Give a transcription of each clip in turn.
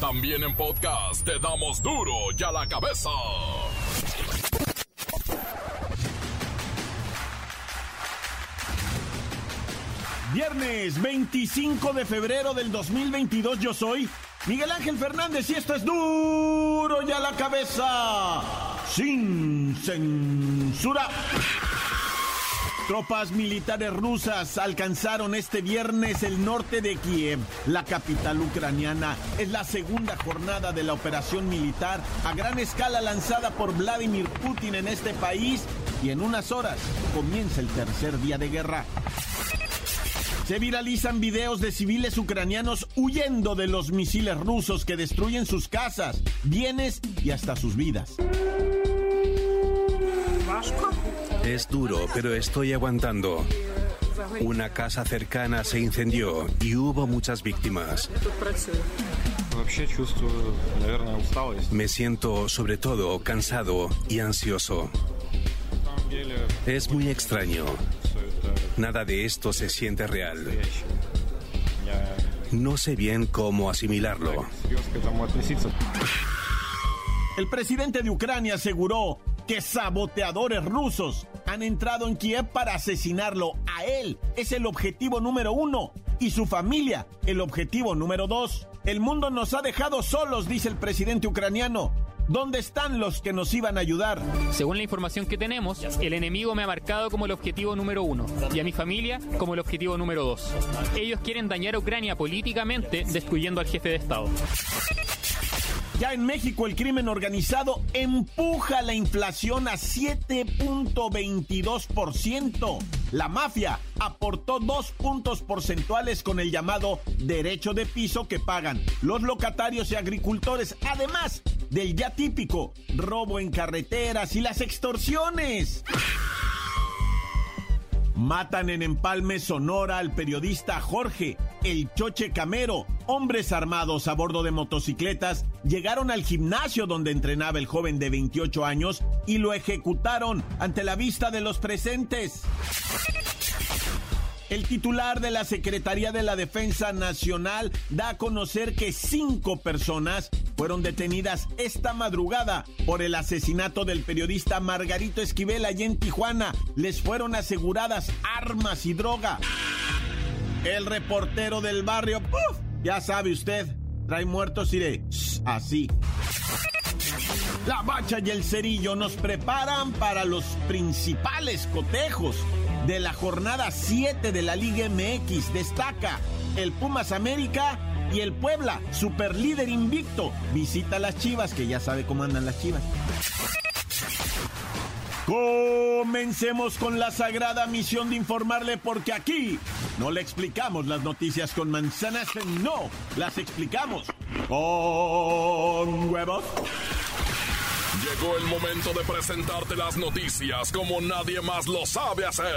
También en podcast te damos duro y a la cabeza. Viernes 25 de febrero del 2022 yo soy Miguel Ángel Fernández y esto es duro y a la cabeza sin censura. Tropas militares rusas alcanzaron este viernes el norte de Kiev, la capital ucraniana. Es la segunda jornada de la operación militar a gran escala lanzada por Vladimir Putin en este país y en unas horas comienza el tercer día de guerra. Se viralizan videos de civiles ucranianos huyendo de los misiles rusos que destruyen sus casas, bienes y hasta sus vidas. Es duro, pero estoy aguantando. Una casa cercana se incendió y hubo muchas víctimas. Me siento sobre todo cansado y ansioso. Es muy extraño. Nada de esto se siente real. No sé bien cómo asimilarlo. El presidente de Ucrania aseguró que saboteadores rusos han entrado en Kiev para asesinarlo. A él es el objetivo número uno y su familia el objetivo número dos. El mundo nos ha dejado solos, dice el presidente ucraniano. ¿Dónde están los que nos iban a ayudar? Según la información que tenemos, el enemigo me ha marcado como el objetivo número uno y a mi familia como el objetivo número dos. Ellos quieren dañar a Ucrania políticamente destruyendo al jefe de Estado. Ya en México el crimen organizado empuja la inflación a 7.22%. La mafia aportó dos puntos porcentuales con el llamado derecho de piso que pagan los locatarios y agricultores, además del ya típico robo en carreteras y las extorsiones. Matan en Empalme, Sonora, al periodista Jorge El Choche Camero. Hombres armados a bordo de motocicletas llegaron al gimnasio donde entrenaba el joven de 28 años y lo ejecutaron ante la vista de los presentes. El titular de la Secretaría de la Defensa Nacional da a conocer que cinco personas fueron detenidas esta madrugada por el asesinato del periodista Margarito Esquivel allá en Tijuana. Les fueron aseguradas armas y droga. El reportero del barrio, ¡puf! ya sabe usted, trae muertos y de así. La bacha y el cerillo nos preparan para los principales cotejos de la jornada 7 de la Liga MX. Destaca el Pumas América y el Puebla, super líder invicto. Visita las Chivas, que ya sabe cómo andan las Chivas. Comencemos con la sagrada misión de informarle porque aquí no le explicamos las noticias con manzanas, no, las explicamos con huevos. Llegó el momento de presentarte las noticias como nadie más lo sabe hacer.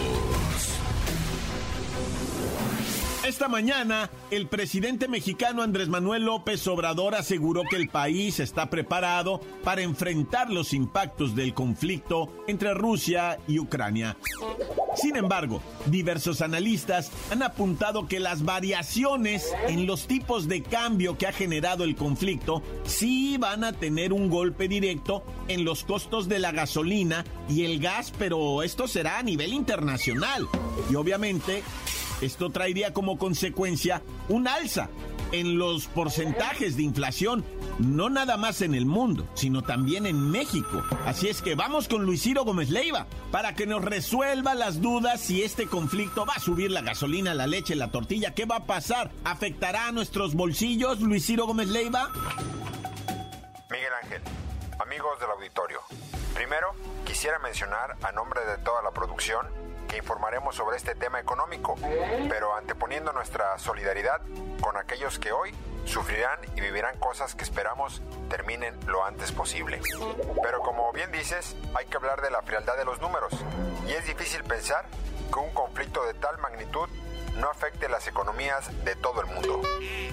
Esta mañana, el presidente mexicano Andrés Manuel López Obrador aseguró que el país está preparado para enfrentar los impactos del conflicto entre Rusia y Ucrania. Sin embargo, diversos analistas han apuntado que las variaciones en los tipos de cambio que ha generado el conflicto sí van a tener un golpe directo en los costos de la gasolina y el gas, pero esto será a nivel internacional. Y obviamente esto traería como consecuencia un alza en los porcentajes de inflación, no nada más en el mundo, sino también en México. Así es que vamos con Luis Ciro Gómez Leiva para que nos resuelva las dudas si este conflicto va a subir la gasolina, la leche, la tortilla, ¿qué va a pasar? ¿Afectará a nuestros bolsillos, Luis Ciro Gómez Leiva? Miguel Ángel, amigos del auditorio, primero quisiera mencionar a nombre de toda la producción que informaremos sobre este tema económico, pero anteponiendo nuestra solidaridad con aquellos que hoy sufrirán y vivirán cosas que esperamos terminen lo antes posible. Pero como bien dices, hay que hablar de la frialdad de los números, y es difícil pensar que un conflicto de tal magnitud no afecte las economías de todo el mundo.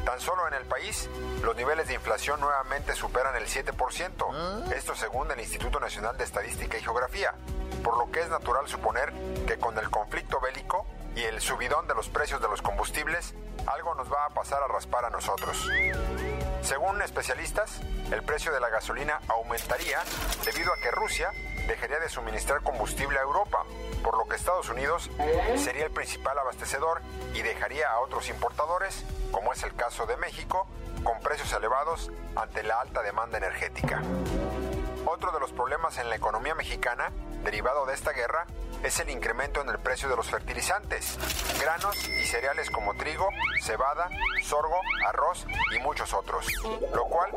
Tan solo en el país, los niveles de inflación nuevamente superan el 7%, esto según el Instituto Nacional de Estadística y Geografía, por lo que es natural suponer que con el conflicto bélico y el subidón de los precios de los combustibles, algo nos va a pasar a raspar a nosotros. Según especialistas, el precio de la gasolina aumentaría debido a que Rusia dejaría de suministrar combustible a Europa, por lo que Estados Unidos sería el principal abastecedor y dejaría a otros importadores, como es el caso de México, con precios elevados ante la alta demanda energética. Otro de los problemas en la economía mexicana, derivado de esta guerra, es el incremento en el precio de los fertilizantes, granos y cereales como trigo, cebada, sorgo, arroz y muchos otros, lo cual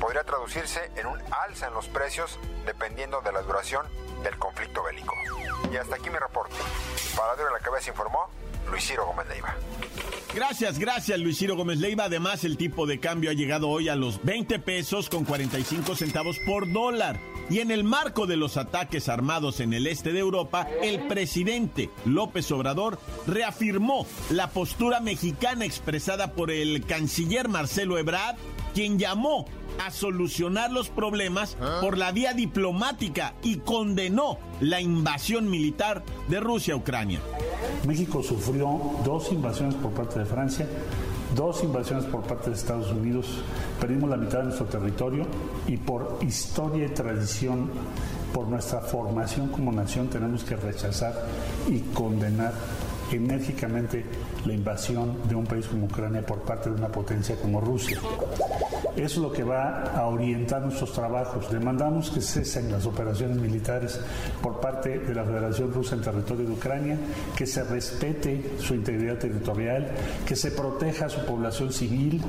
podría traducirse en un alza en los precios dependiendo de la duración del conflicto bélico. Y hasta aquí mi reporte. Para de la Cabeza informó Luis Ciro Gómez Leiva. Gracias, gracias Luis Ciro Gómez Leiva. Además, el tipo de cambio ha llegado hoy a los 20 pesos con 45 centavos por dólar. Y en el marco de los ataques armados en el este de Europa, el presidente López Obrador reafirmó la postura mexicana expresada por el canciller Marcelo Ebrard, quien llamó a solucionar los problemas por la vía diplomática y condenó la invasión militar de Rusia a Ucrania. México sufrió dos invasiones por parte de Francia, dos invasiones por parte de Estados Unidos, perdimos la mitad de nuestro territorio y por historia y tradición, por nuestra formación como nación, tenemos que rechazar y condenar enérgicamente la invasión de un país como Ucrania por parte de una potencia como Rusia. Es lo que va a orientar nuestros trabajos. Demandamos que cesen las operaciones militares por parte de la Federación Rusa en territorio de Ucrania, que se respete su integridad territorial, que se proteja a su población civil.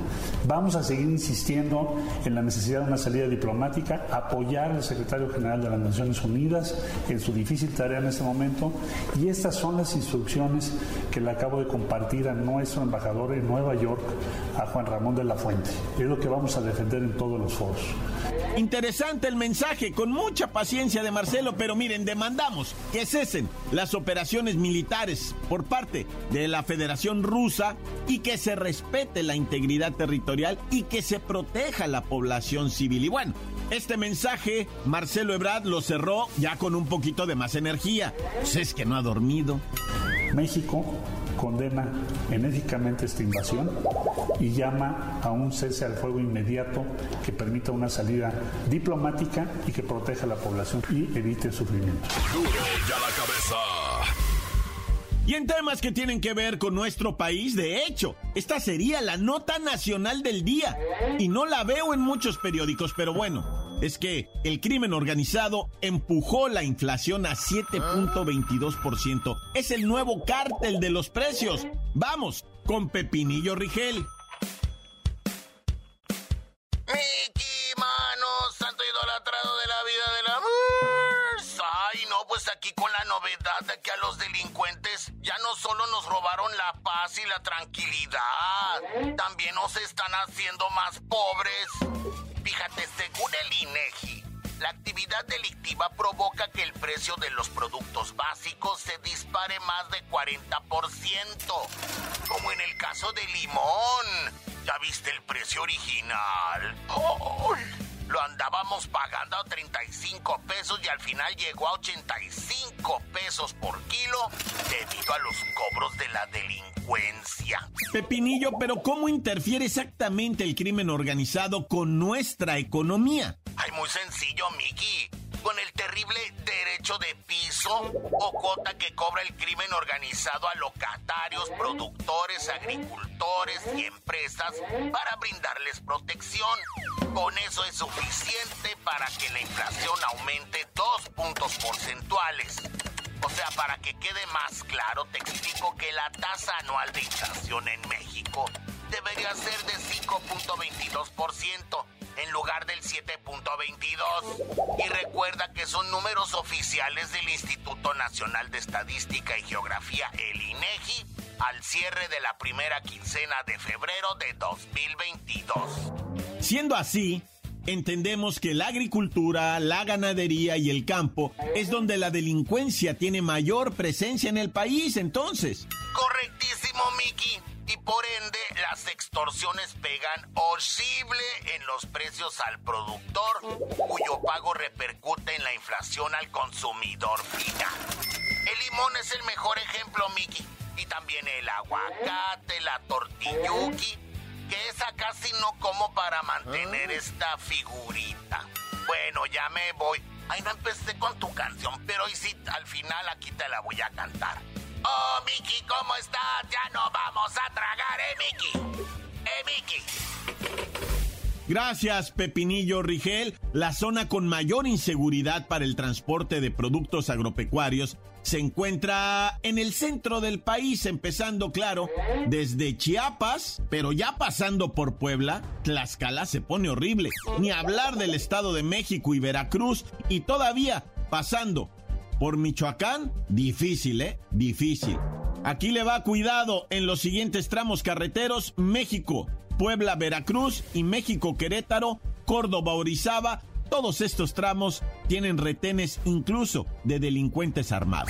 Vamos a seguir insistiendo en la necesidad de una salida diplomática, apoyar al secretario general de las Naciones Unidas en su difícil tarea en este momento. Y estas son las instrucciones que le acabo de compartir a nuestro embajador en Nueva York, a Juan Ramón de la Fuente. Es lo que vamos a defender en todos los foros. Interesante el mensaje, con mucha paciencia de Marcelo, pero miren, demandamos que cesen las operaciones militares por parte de la Federación Rusa y que se respete la integridad territorial y que se proteja la población civil. Y bueno, este mensaje Marcelo Ebrard lo cerró ya con un poquito de más energía. Pues es que no ha dormido. México condena enérgicamente esta invasión y llama a un cese al fuego inmediato que permita una salida diplomática y que proteja a la población y evite el sufrimiento. Y en temas que tienen que ver con nuestro país, de hecho, esta sería la nota nacional del día. Y no la veo en muchos periódicos, pero bueno, es que el crimen organizado empujó la inflación a 7.22%. Es el nuevo cártel de los precios. Vamos, con Pepinillo Rigel. Mickey, mano, santo idolatrado de la vida de la... Ay, no, pues aquí con la novedad de que a los delincuentes ya no solo nos robaron la paz y la tranquilidad, también nos están haciendo más pobres. Fíjate, según el INEGI, la actividad delictiva provoca que el precio de los productos básicos se dispare más de 40%, como en el caso del limón. ¿Ya viste el precio original? ¡Ay! Lo andábamos pagando a 35 pesos y al final llegó a 85 pesos por kilo debido a los cobros de la delincuencia. Pepinillo, pero ¿cómo interfiere exactamente el crimen organizado con nuestra economía? Ay, muy sencillo, Miki con el terrible derecho de piso o cuota que cobra el crimen organizado a locatarios, productores, agricultores y empresas para brindarles protección. Con eso es suficiente para que la inflación aumente dos puntos porcentuales. O sea, para que quede más claro, te explico que la tasa anual de inflación en México debería ser de 5.22% en lugar del 7.22. Y recuerda que son números oficiales del Instituto Nacional de Estadística y Geografía, el INEGI, al cierre de la primera quincena de febrero de 2022. Siendo así, entendemos que la agricultura, la ganadería y el campo es donde la delincuencia tiene mayor presencia en el país, entonces. Correctísimo, Miki. Por ende, las extorsiones pegan horrible en los precios al productor, cuyo pago repercute en la inflación al consumidor final. El limón es el mejor ejemplo, Miki. Y también el aguacate, la tortilluki que esa casi no como para mantener ah. esta figurita. Bueno, ya me voy. Ay, no empecé con tu canción, pero hoy sí, al final aquí te la voy a cantar. Oh, Miki, ¿cómo estás? Ya no vamos a tragar, ¿eh, Miki? ¿Eh, Miki? Gracias, Pepinillo Rigel. La zona con mayor inseguridad para el transporte de productos agropecuarios se encuentra en el centro del país, empezando, claro, desde Chiapas, pero ya pasando por Puebla, Tlaxcala se pone horrible. Ni hablar del Estado de México y Veracruz, y todavía pasando por Michoacán, difícil, ¿eh? Difícil. Aquí le va cuidado en los siguientes tramos carreteros, México, Puebla, Veracruz y México, Querétaro, Córdoba, Orizaba. Todos estos tramos tienen retenes incluso de delincuentes armados.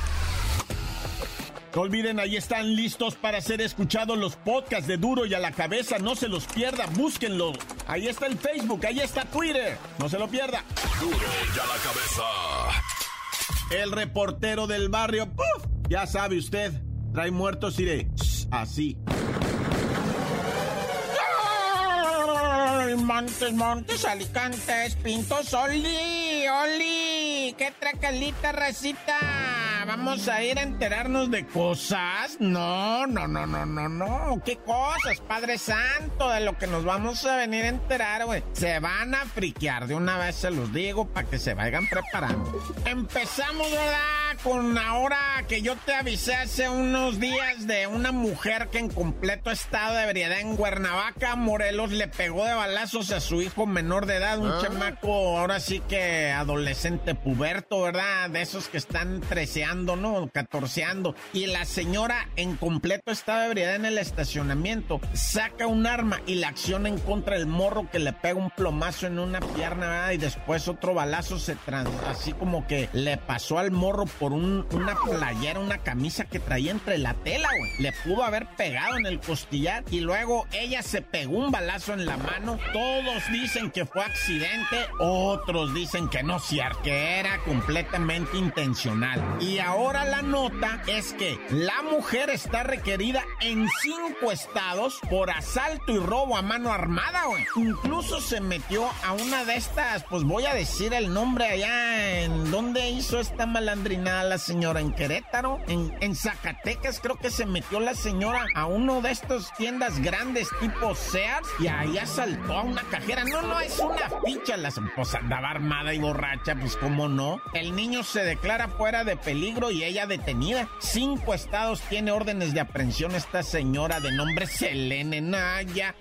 No olviden, ahí están listos para ser escuchados los podcasts de Duro y a la cabeza. No se los pierda, búsquenlo. Ahí está el Facebook, ahí está Twitter. No se lo pierda. Duro y a la cabeza. El reportero del barrio, ¡puf! Ya sabe usted, trae muertos y de así. Montes, Montes, Alicantes, Pintos, Oli, Oli, qué tracalita, racita. Vamos a ir a enterarnos de cosas. No, no, no, no, no, no. ¿Qué cosas, Padre Santo? De lo que nos vamos a venir a enterar, güey. Se van a friquear, de una vez se los digo, para que se vayan preparando. Empezamos, ¿verdad? Con ahora que yo te avisé hace unos días de una mujer que en completo estado de ebriedad en Cuernavaca, Morelos, le pegó de balazos a su hijo menor de edad, un ah. chamaco ahora sí que adolescente puberto, ¿verdad? De esos que están treceando, ¿no? Catorceando. Y la señora en completo estado de ebriedad en el estacionamiento saca un arma y la acciona en contra del morro que le pega un plomazo en una pierna, ¿verdad? Y después otro balazo se trans así como que le pasó al morro por una playera, una camisa que traía entre la tela, güey. Le pudo haber pegado en el costillar y luego ella se pegó un balazo en la mano. Todos dicen que fue accidente, otros dicen que no, cierto, que era completamente intencional. Y ahora la nota es que la mujer está requerida en cinco estados por asalto y robo a mano armada, güey. Incluso se metió a una de estas, pues voy a decir el nombre allá en donde hizo esta malandrinada la señora en Querétaro, en, en Zacatecas creo que se metió la señora a uno de estos tiendas grandes tipo Sears y ahí asaltó a una cajera. No, no, es una ficha. La esposa andaba armada y borracha, pues cómo no. El niño se declara fuera de peligro y ella detenida. Cinco estados tiene órdenes de aprehensión esta señora de nombre Selene Naya.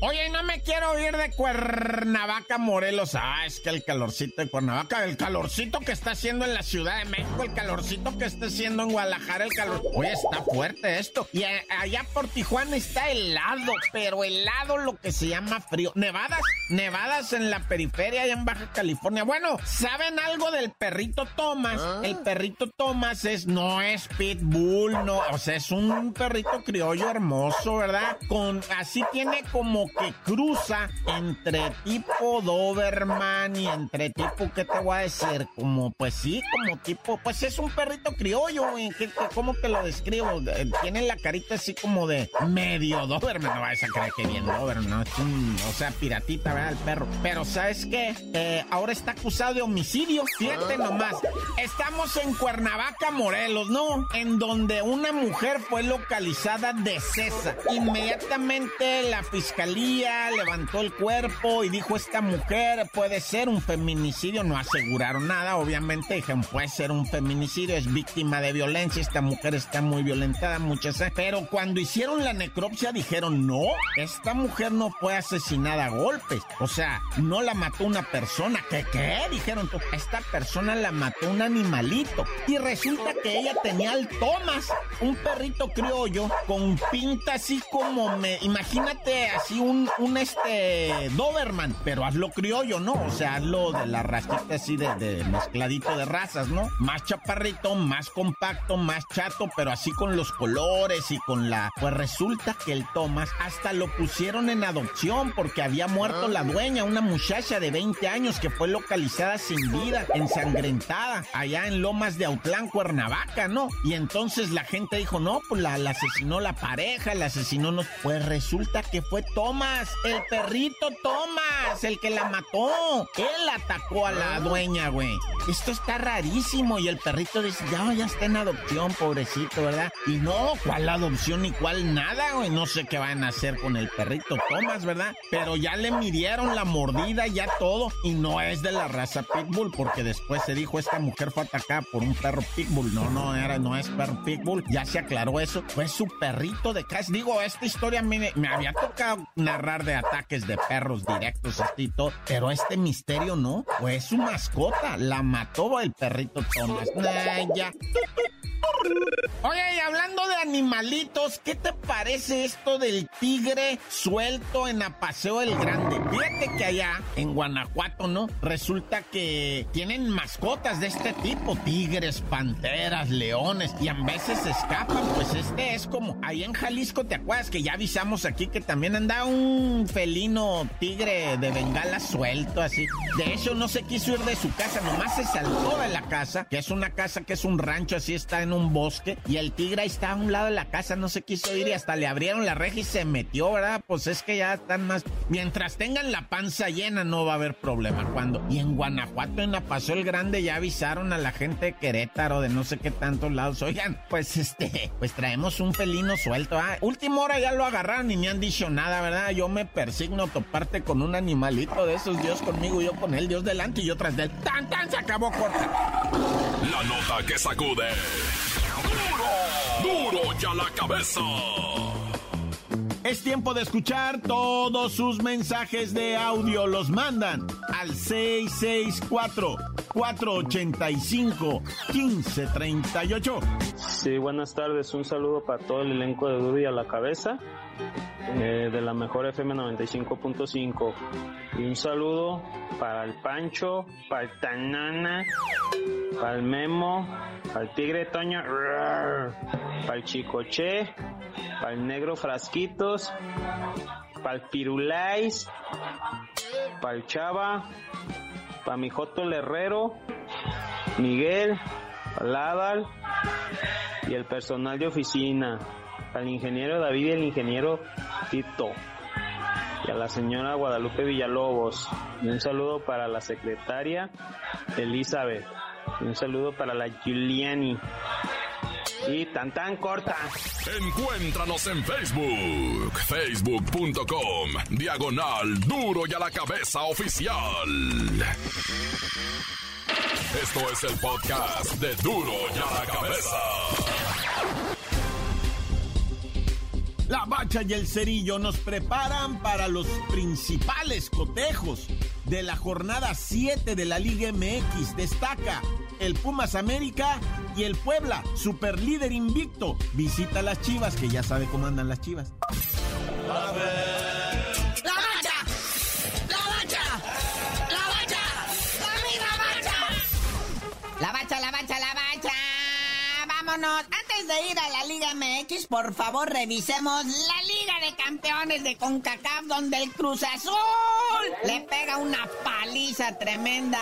Oye, no me quiero ir de Cuernavaca, Morelos. Ah, es que el calorcito de Cuernavaca, el calorcito que está haciendo en la Ciudad de México, el calorcito que está haciendo en Guadalajara, el calor. Oye, está fuerte esto. Y allá por Tijuana está helado, pero helado lo que se llama frío. Nevadas, nevadas en la periferia, allá en Baja California. Bueno, ¿saben algo del perrito Thomas? Ah. El perrito Thomas es, no es pitbull, no, o sea, es un perrito criollo hermoso, ¿verdad? Con así tiene como que cruza entre tipo Doberman y entre tipo, ¿qué te voy a decir? Como, pues sí, como tipo, pues es un perrito criollo, güey. ¿Cómo te lo describo? Tiene la carita así como de medio Doberman. No vas a creer que bien Doberman, ¿no? Es un, o sea, piratita, ¿verdad? El perro. Pero, ¿sabes qué? Eh, ahora está acusado de homicidio. Fíjate nomás. Estamos en Cuernavaca, Morelos, ¿no? En donde una mujer fue localizada de cesa. Inmediatamente la fiscalía levantó el cuerpo y dijo: Esta mujer puede ser un feminicidio. No aseguraron nada, obviamente. Dijeron: Puede ser un feminicidio, es víctima de violencia. Esta mujer está muy violentada, muchas. Pero cuando hicieron la necropsia, dijeron: No, esta mujer no fue asesinada a golpes. O sea, no la mató una persona. ¿Qué qué? Dijeron: Esta persona la mató un animalito. Y resulta que ella tenía al Thomas, un perrito criollo con pinta así como me. Imagínate así un, un este Doberman, pero hazlo criollo, ¿no? O sea, hazlo de la racita así de, de mezcladito de razas, ¿no? Más chaparrito, más compacto, más chato, pero así con los colores y con la. Pues resulta que el Thomas hasta lo pusieron en adopción porque había muerto la dueña, una muchacha de 20 años que fue localizada sin vida, ensangrentada, allá en Lomas de Autlán, Cuernavaca, ¿no? Y entonces la gente dijo, no, pues la, asesinó la pareja, la asesinó no. Pues resulta que fue Thomas, el perrito Thomas, el que la mató. Él atacó a la dueña, güey. Esto está rarísimo y el perrito dice, ya, ya está en adopción, pobrecito, ¿verdad? Y no, ¿cuál adopción ni cuál nada, güey? No sé qué van a hacer con el perrito Thomas, ¿verdad? Pero ya le midieron la mordida, ya todo. Y no es de la raza Pitbull, porque después se dijo, esta mujer fue atacada por un perro Pitbull. No, no era, no es perro Pitbull. Ya se aclaró eso. Fue su perrito de casa. Digo, esta historia me, me había tocado narrar de ataques de perros directos, así todo. Pero este misterio no. Fue su mascota. La mató el perrito Thomas. Ya. Oye, y hablando de animalitos, ¿qué te parece esto del tigre suelto en Apaseo el Grande? Fíjate que allá, en Guanajuato, ¿no? Resulta que tienen mascotas de este tipo, tigres, panteras, leones, y a veces escapan, pues este es como, ahí en Jalisco, ¿te acuerdas que ya avisamos aquí que también anda un felino tigre de bengala suelto, así? De hecho, no se quiso ir de su casa, nomás se saltó de la casa, que es una casa que es un rancho, así está en un y el tigre ahí está a un lado de la casa, no se quiso ir y hasta le abrieron la reja y se metió, ¿verdad? Pues es que ya están más. Mientras tengan la panza llena, no va a haber problema. Cuando. Y en Guanajuato, en la Pasó el Grande, ya avisaron a la gente de Querétaro, de no sé qué tantos lados. Oigan, pues este, pues traemos un felino suelto. Ah, última hora ya lo agarraron y ni han dicho nada, ¿verdad? Yo me persigno toparte con un animalito de esos, Dios conmigo, yo con él, Dios delante y yo tras de él. ¡Tan, tan! Se acabó corta. La nota que sacude. ¡Duro! ya la cabeza! Es tiempo de escuchar todos sus mensajes de audio. Los mandan al 664-485-1538. Sí, buenas tardes. Un saludo para todo el elenco de Duro y a la cabeza. Eh, de la mejor FM 95.5. Y un saludo para el Pancho, para el Tanana, para el Memo, para el Tigre Toño, para el Chicoche, para el Negro Frasquitos, para el Pirulais, para el Chava, para mi Joto el Herrero, Miguel, Adal y el personal de oficina al ingeniero David y el ingeniero Tito y a la señora Guadalupe Villalobos. Y un saludo para la secretaria Elizabeth. Y un saludo para la Giuliani. Y tan tan corta. Encuéntranos en Facebook, facebook.com, diagonal duro y a la cabeza oficial. Esto es el podcast de duro y a la cabeza. La Bacha y el Cerillo nos preparan para los principales cotejos de la jornada 7 de la Liga MX. Destaca el Pumas América y el Puebla, super líder invicto. Visita las Chivas, que ya sabe cómo andan las Chivas. ¡La Bacha! ¡La Bacha! ¡La Bacha! ¡La Bacha! ¡La Bacha, la Bacha, la Bacha! ¡Vámonos! Ir a la Liga MX, por favor revisemos la Liga de Campeones de CONCACAF, donde el Cruz Azul le pega una paliza tremenda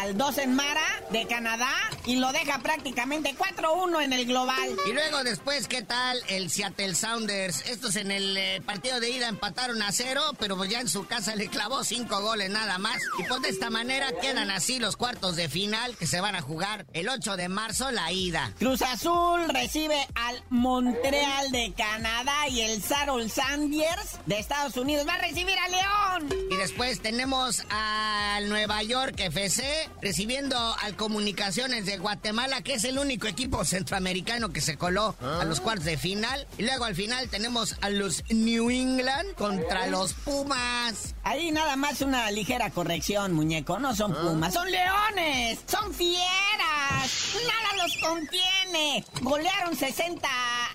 al 2 en Mara de Canadá y lo deja prácticamente 4-1 en el global. Y luego después, ¿qué tal el Seattle Sounders? Estos en el eh, partido de ida empataron a cero, pero pues ya en su casa le clavó cinco goles nada más. Y pues de esta manera quedan así los cuartos de final que se van a jugar el 8 de marzo la ida. Cruz Azul recibe al Montreal de Canadá y el Sarol Sanders de Estados Unidos va a recibir a León. Y después tenemos al Nueva York FC recibiendo al Comunicaciones de Guatemala, que es el único equipo centroamericano que se coló a los cuartos de final. Y luego al final tenemos a los New England contra los Pumas. Ahí nada más una ligera corrección, muñeco. No son pumas, son leones, son fieras. Nada los contiene. Golearon 60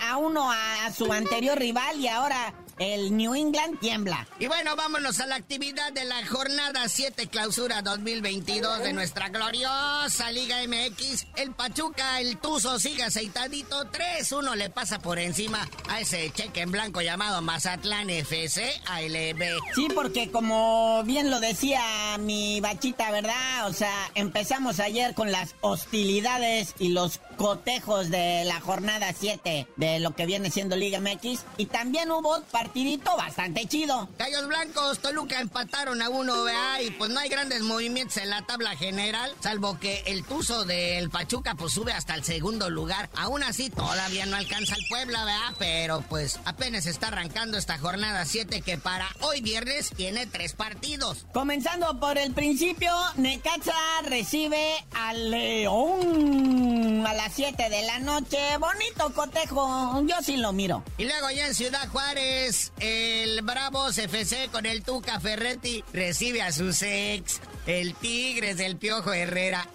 a 1 a su anterior rival y ahora el New England tiembla. Y bueno, vámonos a la actividad de la jornada 7 clausura 2022 de nuestra gloriosa Liga MX. El Pachuca, el Tuzo sigue aceitadito. 3-1 le pasa por encima a ese cheque en blanco llamado Mazatlán FC ALB. Sí, porque como bien lo decía mi bachita, ¿verdad? O sea, empezamos ayer con las hostilidades y los cotejos de la jornada 7 de lo que viene siendo Liga MX. Y también hubo partidito bastante chido. Gallos Blancos, Toluca empataron a uno, ¿verdad? Y pues no hay grandes movimientos en la tabla general, salvo que el Tuzo del Pachuca pues sube hasta el segundo lugar. Aún así, todavía no alcanza el Puebla, ¿verdad? Pero pues apenas está arrancando esta jornada 7 que para hoy viernes tiene tres partidos. Comenzando por el principio, Necaxa recibe al León a las 7 de la noche. Bonito cotejo, yo sí lo miro. Y luego ya en Ciudad Juárez, el Bravos FC con el Tuca Ferretti recibe a sus ex, el Tigres del Piojo Herrera.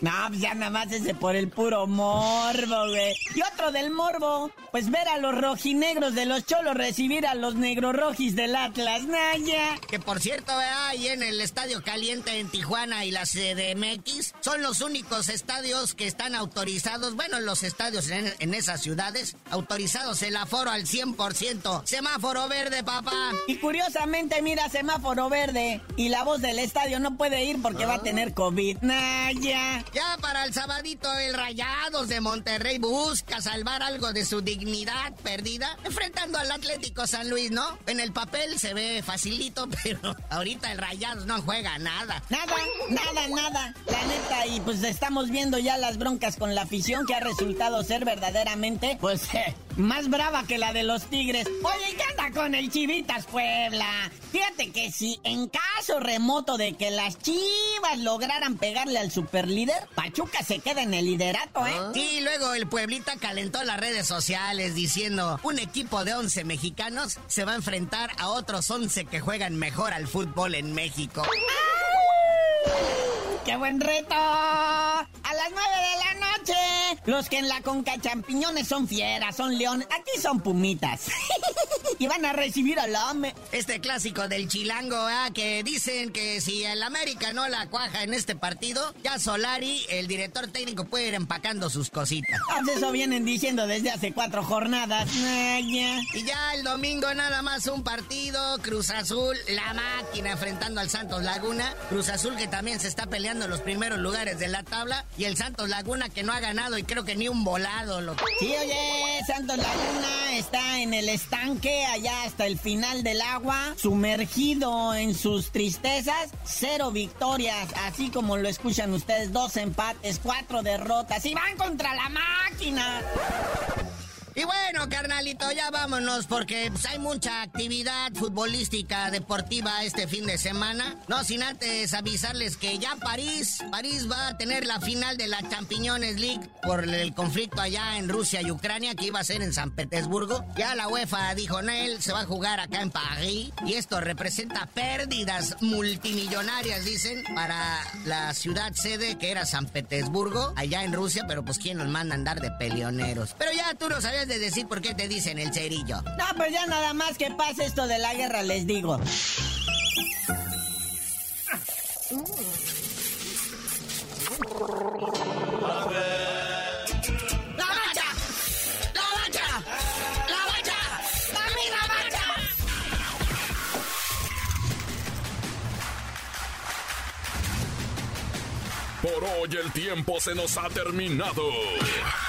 No, pues ya nada más ese por el puro morbo, güey. Y otro del morbo, pues ver a los rojinegros de los cholos recibir a los negrorojis del Atlas, Naya. Que por cierto, ¿verdad? ahí en el Estadio Caliente en Tijuana y la CDMX son los únicos estadios que están autorizados, bueno, los estadios en, en esas ciudades, autorizados el aforo al 100%. Semáforo verde, papá. Y curiosamente, mira, semáforo verde. Y la voz del estadio no puede ir porque va a tener COVID. Naya. Ya para el sabadito, el Rayados de Monterrey busca salvar algo de su dignidad perdida, enfrentando al Atlético San Luis, ¿no? En el papel se ve facilito, pero ahorita el Rayados no juega nada. Nada, nada, nada. La neta, y pues estamos viendo ya las broncas con la afición que ha resultado ser verdaderamente, pues, eh, más brava que la de los Tigres. Oye, ¿qué anda con el Chivitas Puebla? Fíjate que si en caso remoto de que las Chivas lograran pegarle al superlíder, Pachuca se queda en el liderato, ¿eh? Y luego el Pueblita calentó las redes sociales diciendo, un equipo de 11 mexicanos se va a enfrentar a otros 11 que juegan mejor al fútbol en México. ¡Qué buen reto! A las 9 de la. Los que en la Conca Champiñones son fieras, son leones. Aquí son pumitas. y van a recibir al AME. Este clásico del chilango, ¿ah? que dicen que si el América no la cuaja en este partido, ya Solari, el director técnico, puede ir empacando sus cositas. Pues eso vienen diciendo desde hace cuatro jornadas. Y ya el domingo nada más un partido, Cruz Azul, la máquina enfrentando al Santos Laguna. Cruz Azul que también se está peleando en los primeros lugares de la tabla. Y el Santos Laguna que no ha ganado y creo que ni un volado. Lo... Sí, oye, Santos Laguna está en el estanque allá hasta el final del agua, sumergido en sus tristezas, cero victorias, así como lo escuchan ustedes, dos empates, cuatro derrotas y van contra la máquina. Y bueno, carnalito, ya vámonos porque pues, hay mucha actividad futbolística deportiva este fin de semana. No sin antes avisarles que ya París, París va a tener la final de la Champiñones League por el conflicto allá en Rusia y Ucrania que iba a ser en San Petersburgo. Ya la UEFA dijo, Nel, se va a jugar acá en París y esto representa pérdidas multimillonarias, dicen, para la ciudad sede que era San Petersburgo, allá en Rusia, pero pues quién nos manda a andar de peleoneros. Pero ya tú no sabías de decir por qué te dicen el cerillo. No, pues ya nada más que pase esto de la guerra, les digo. Por hoy el tiempo se nos ha terminado.